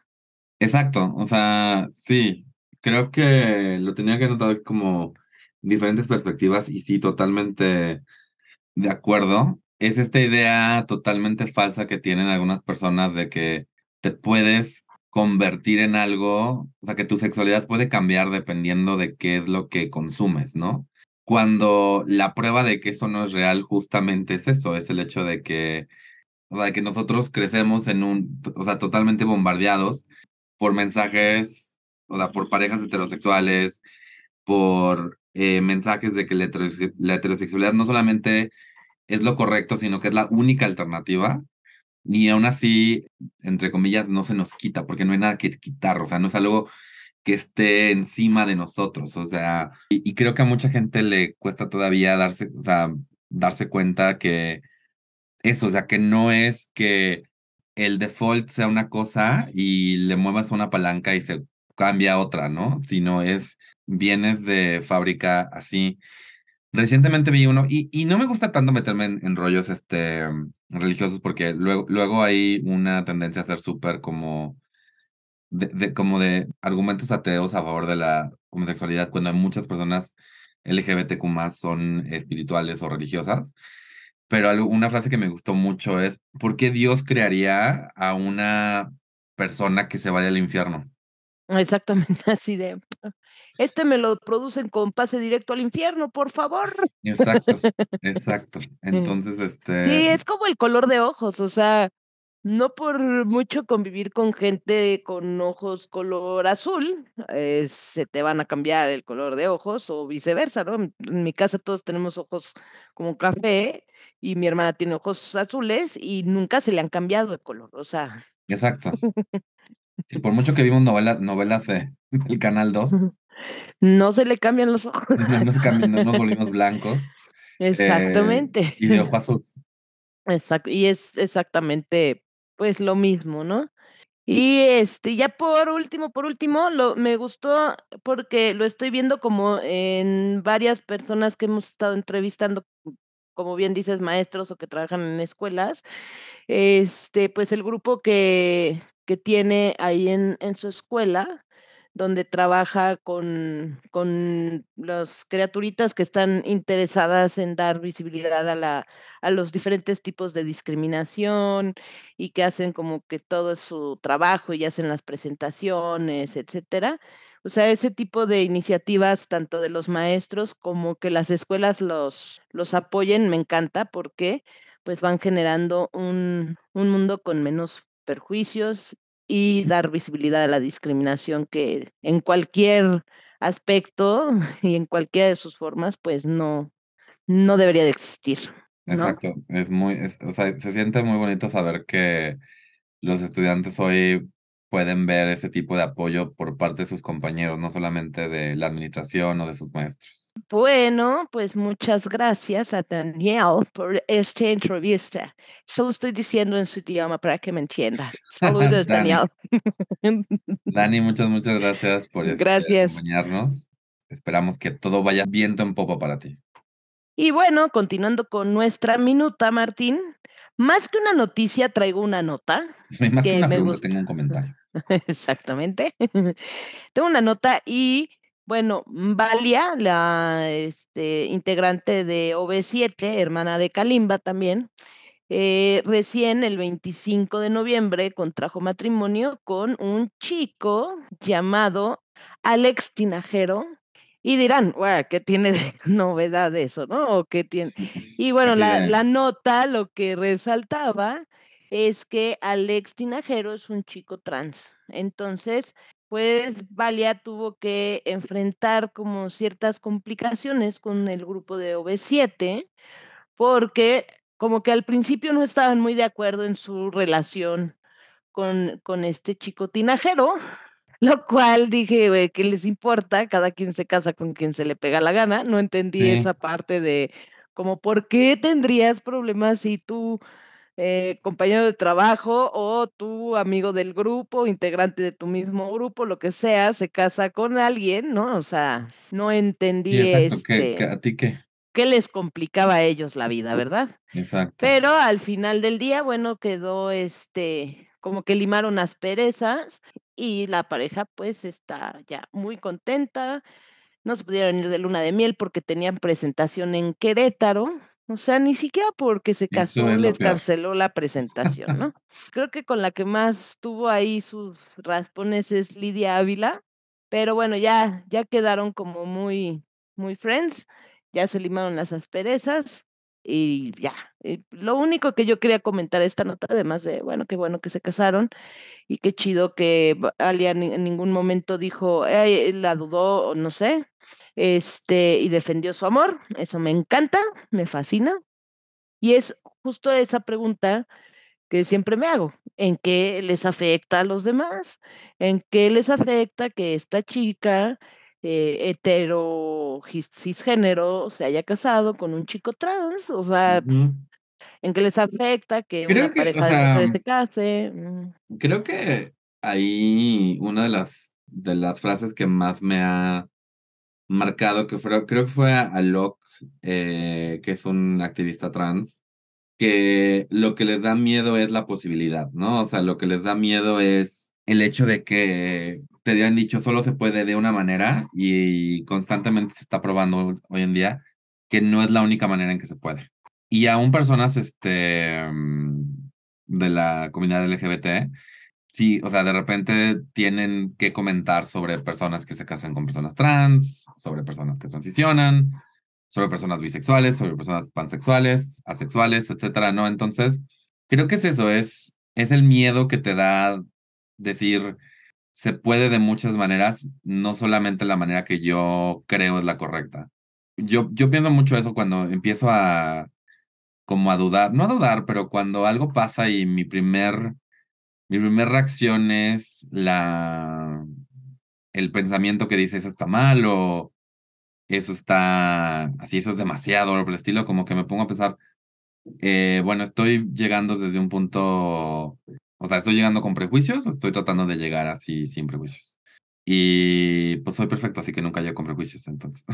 Exacto, o sea, sí, creo que lo tenía que notar como diferentes perspectivas y sí, totalmente de acuerdo. Es esta idea totalmente falsa que tienen algunas personas de que te puedes convertir en algo, o sea, que tu sexualidad puede cambiar dependiendo de qué es lo que consumes, ¿no? cuando la prueba de que eso no es real justamente es eso, es el hecho de que, o sea, que nosotros crecemos en un, o sea, totalmente bombardeados por mensajes, o sea, por parejas heterosexuales, por eh, mensajes de que la, heterosexualidad no solamente es lo correcto, sino que es la única alternativa. Y aún así, entre comillas, no se nos quita, porque no hay nada que quitar, o sea, no es algo que esté encima de nosotros, o sea, y, creo que a mucha gente le cuesta todavía darse, o sea, darse cuenta que eso, o sea, que no es que el default sea una cosa y le muevas una palanca y se cambia otra, ¿no? Sino es bienes de fábrica así. Recientemente vi uno, y, no me gusta tanto meterme en, rollos este, religiosos porque luego, luego hay una tendencia a ser súper como de, como de argumentos ateos a favor de la homosexualidad cuando muchas personas LGBTQ más son espirituales o religiosas. Pero una frase que me gustó mucho es, ¿por qué Dios crearía a una persona que se vaya al infierno? Exactamente, [laughs] así de, este me lo producen con pase directo al infierno, por favor. [laughs] Exacto, exacto. [laughs] Entonces, este... Sí, es como el color de ojos, o sea, no por mucho convivir con gente con ojos color azul, eh, se te van a cambiar el color de ojos o viceversa, ¿no? En mi casa todos tenemos ojos como café y mi hermana tiene ojos azules y nunca se le han cambiado de color, o sea. Exacto. Sí, por mucho que vimos novelas, novelas del Canal 2. No se le cambian los ojos. [laughs] No, nos, cambian, no nos volvimos blancos. Eh, Exactamente. y de ojo azul. Exacto. Y es exactamente pues lo mismo, ¿no? Y este, ya por último, por último, lo, me gustó porque lo estoy viendo como en varias personas que hemos estado entrevistando, como bien dices, maestros o que trabajan en escuelas. Este, pues el grupo que, que tiene ahí en, en su escuela, donde trabaja con, con las criaturitas que están interesadas en dar visibilidad a, la, a los diferentes tipos de discriminación y que hacen como que todo es su trabajo y hacen las presentaciones, etcétera. O sea, ese tipo de iniciativas, tanto de los maestros como que las escuelas los, los apoyen, me encanta porque pues van generando un, un mundo con menos perjuicios y dar visibilidad a la discriminación que en cualquier aspecto [laughs] y en cualquiera de sus formas, pues no, no debería de existir. Exacto, es muy, o sea, se siente muy bonito saber que los estudiantes hoy pueden ver ese tipo de apoyo por parte de sus compañeros, no solamente de la administración o de sus maestros. Bueno, pues muchas gracias a Daniel por esta entrevista. Solo estoy diciendo en su idioma para que me entienda. [laughs] Saludos, Daniel. Dani, muchas, muchas gracias por este, acompañarnos. Esperamos que todo vaya viento en popa para ti. Y bueno, continuando con nuestra minuta, Martín, más que una noticia, traigo una nota. [laughs] Más que, una pregunta, tengo un comentario. [laughs] Exactamente. tengo una nota y bueno, Valia, la este, integrante de OV7, hermana de Kalimba también, eh, recién el 25 de noviembre contrajo matrimonio con un chico llamado Alex Tinajero. Y dirán, ¿qué tiene de [laughs] novedad eso, no? ¿O qué tiene? Y bueno, la, la nota lo que resaltaba es que Alex Tinajero es un chico trans. Entonces, pues Valia tuvo que enfrentar como ciertas complicaciones con el grupo de OV7, porque como que al principio no estaban muy de acuerdo en su relación con, con este chico tinajero, [laughs] lo cual dije, ¿qué les importa? Cada quien se casa con quien se le pega la gana. No entendí esa parte de como, ¿por qué tendrías problemas si tú eh, compañero de trabajo o tu amigo del grupo, integrante de tu mismo grupo, lo que sea, se casa con alguien, ¿no? O sea, no entendí este, ¿A ti qué? ¿Qué les complicaba a ellos la vida, verdad? Exacto. Pero al final del día, bueno, quedó este, como que limaron las perezas y la pareja pues está ya muy contenta. No se pudieron ir de luna de miel porque tenían presentación en Querétaro, o sea, ni siquiera porque se casó les canceló la presentación, [laughs] ¿no? Creo que con la que más tuvo ahí sus raspones es Lidia Ávila, pero bueno, ya, ya quedaron como muy, muy friends, ya se limaron las asperezas y ya. lo único que yo quería comentar esta nota, además de, bueno, qué bueno que se casaron y qué chido que Alia en ningún momento dijo, la dudó, no sé, este, y defendió su amor. Eso me encanta, me fascina. Y es justo esa pregunta que siempre me hago. ¿En qué les afecta a los demás? ¿En qué les afecta que esta chica eh, hetero cisgénero se haya casado con un chico trans? O sea, ¿en qué les afecta que una pareja de se case? Mm. Creo que ahí una de las, de las frases que más me ha marcado, que fue, creo que fue a, Locke, eh, que es un activista trans, que lo que les da miedo es la posibilidad, ¿no? O sea, lo que les da miedo es el hecho de que te hubieran dicho solo se puede de una manera y constantemente se está probando hoy en día que no es la única manera en que se puede. Y aún personas este, mm, de la comunidad LGBT, sí, o sea, de repente tienen que comentar sobre personas que se casan con personas trans, sobre personas que transicionan, sobre personas bisexuales, sobre personas pansexuales, asexuales, etcétera, ¿no? Entonces, creo que es eso, es, es el miedo que te da decir, se puede de muchas maneras, no solamente la manera que yo creo es la correcta. Yo, yo pienso mucho eso cuando empiezo a, como a dudar, no a dudar, pero cuando algo pasa y mi primer, mi primer reacción es la, el pensamiento que dice eso está mal o eso está, así, eso es demasiado, o el estilo, como que me pongo a pensar, eh, bueno, estoy llegando desde un punto, o sea, estoy llegando con prejuicios o estoy tratando de llegar así sin prejuicios. Y pues soy perfecto, así que nunca llego con prejuicios, entonces.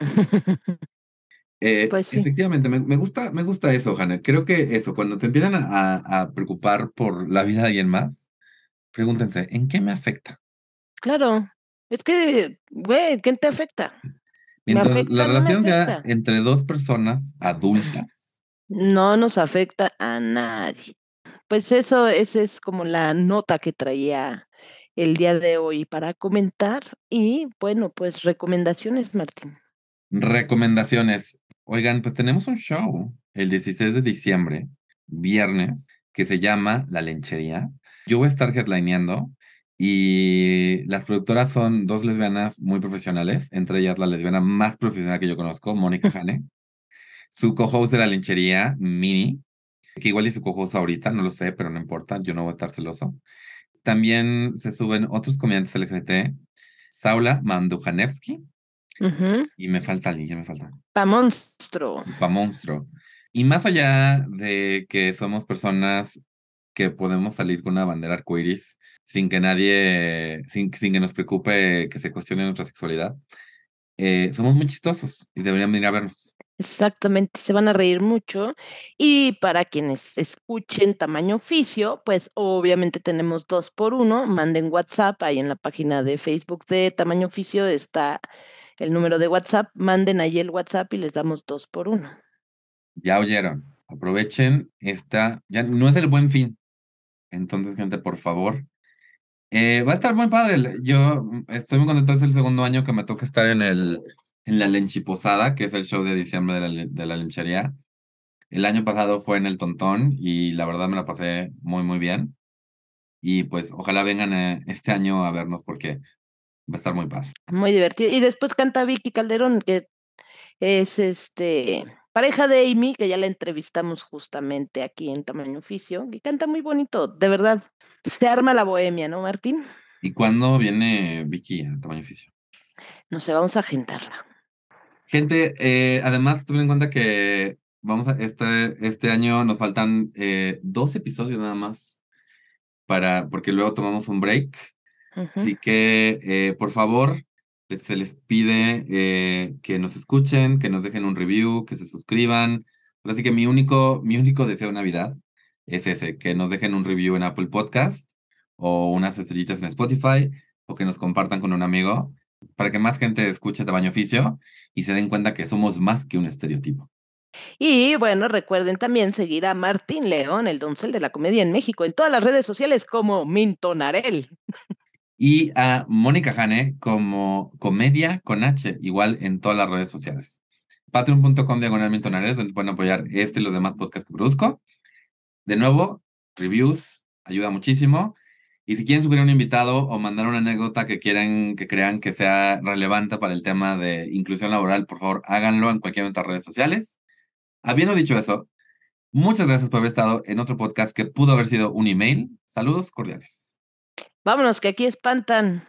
[laughs] Eh, Pues sí. Efectivamente, me, me gusta, me gusta eso, Hannah. Creo que eso, cuando te empiezan a, a preocupar por la vida de alguien más, pregúntense, ¿en qué me afecta? Claro, es que, güey, ¿quién te afecta? Mientras afecta, la no relación sea entre dos personas adultas, No nos afecta a nadie. Pues eso, esa es como la nota que traía el día de hoy para comentar. Y bueno, pues recomendaciones, Martín. recomendaciones. Oigan, pues tenemos un show el 16 de diciembre, viernes, que se llama La Lenchería. Yo voy a estar headlineando y las productoras son dos lesbianas muy profesionales, entre ellas la lesbiana más profesional que yo conozco, Mónica [laughs] Jane. Su co-host de La Lenchería, Mini, que igual es su co-host ahorita, no lo sé, pero no importa, yo no voy a estar celoso. También se suben otros comediantes LGBT, Saula Mandujanevsky, Ujú. y me falta alguien, ya me falta. Pa' monstruo. Pa' monstruo. Y más allá de que somos personas que podemos salir con una bandera arcoíris sin que nadie, sin, sin que nos preocupe que se cuestione nuestra sexualidad, eh, somos muy chistosos y deberían venir a vernos. Exactamente, se van a reír mucho. Y para quienes escuchen tamaño oficio, pues obviamente tenemos dos por uno. Manden WhatsApp, ahí en la página de Facebook de tamaño oficio está el número de WhatsApp. Manden ahí el WhatsApp y les damos dos por uno. Ya oyeron, aprovechen esta, ya no es el buen fin. Entonces, gente, por favor. Eh, va a estar muy padre. Yo estoy muy contento, es el segundo año que me toca estar en el en la Lenchiposada, que es el show de diciembre de la, de la lenchería. El año pasado fue en el Tontón y la verdad me la pasé muy, muy bien. Y pues ojalá vengan eh, este año a vernos porque va a estar muy padre. Muy divertido. Y después canta Vicky Calderón, que es este pareja de Amy, que ya la entrevistamos justamente aquí en Tamaño Oficio, y canta muy bonito, de verdad. Se arma la bohemia, ¿no, Martín? ¿Y cuándo viene Vicky a Tamaño Oficio? No sé, vamos a agendarla. Gente, eh, además, tomen en cuenta que vamos a, este, este año nos faltan eh, dos episodios nada más para, porque luego tomamos un break. Ujú. Así que, eh, por favor, se les pide eh, que nos escuchen, que nos dejen un review, que se suscriban. Así que mi único, mi único deseo de Navidad es ese, que nos dejen un review en Apple Podcast o unas estrellitas en Spotify o que nos compartan con un amigo para que más gente escuche Tamaño Oficio y se den cuenta que somos más que un estereotipo. Y bueno, recuerden también seguir a Martín León, el doncel de la comedia en México, en todas las redes sociales como Mintonarel. Y a Mónica Jane como Comedia con H, igual en todas las redes sociales. Patreon.com diagonal Mintonares, donde pueden apoyar este y los demás podcasts que produzco. De nuevo, reviews, ayuda muchísimo. Y si quieren subir un invitado o mandar una anécdota que quieran, que crean que sea relevante para el tema de inclusión laboral, por favor, háganlo en cualquiera de nuestras redes sociales. Habiendo dicho eso, muchas gracias por haber estado en otro podcast que pudo haber sido un email. Saludos cordiales. Vámonos, que aquí espantan.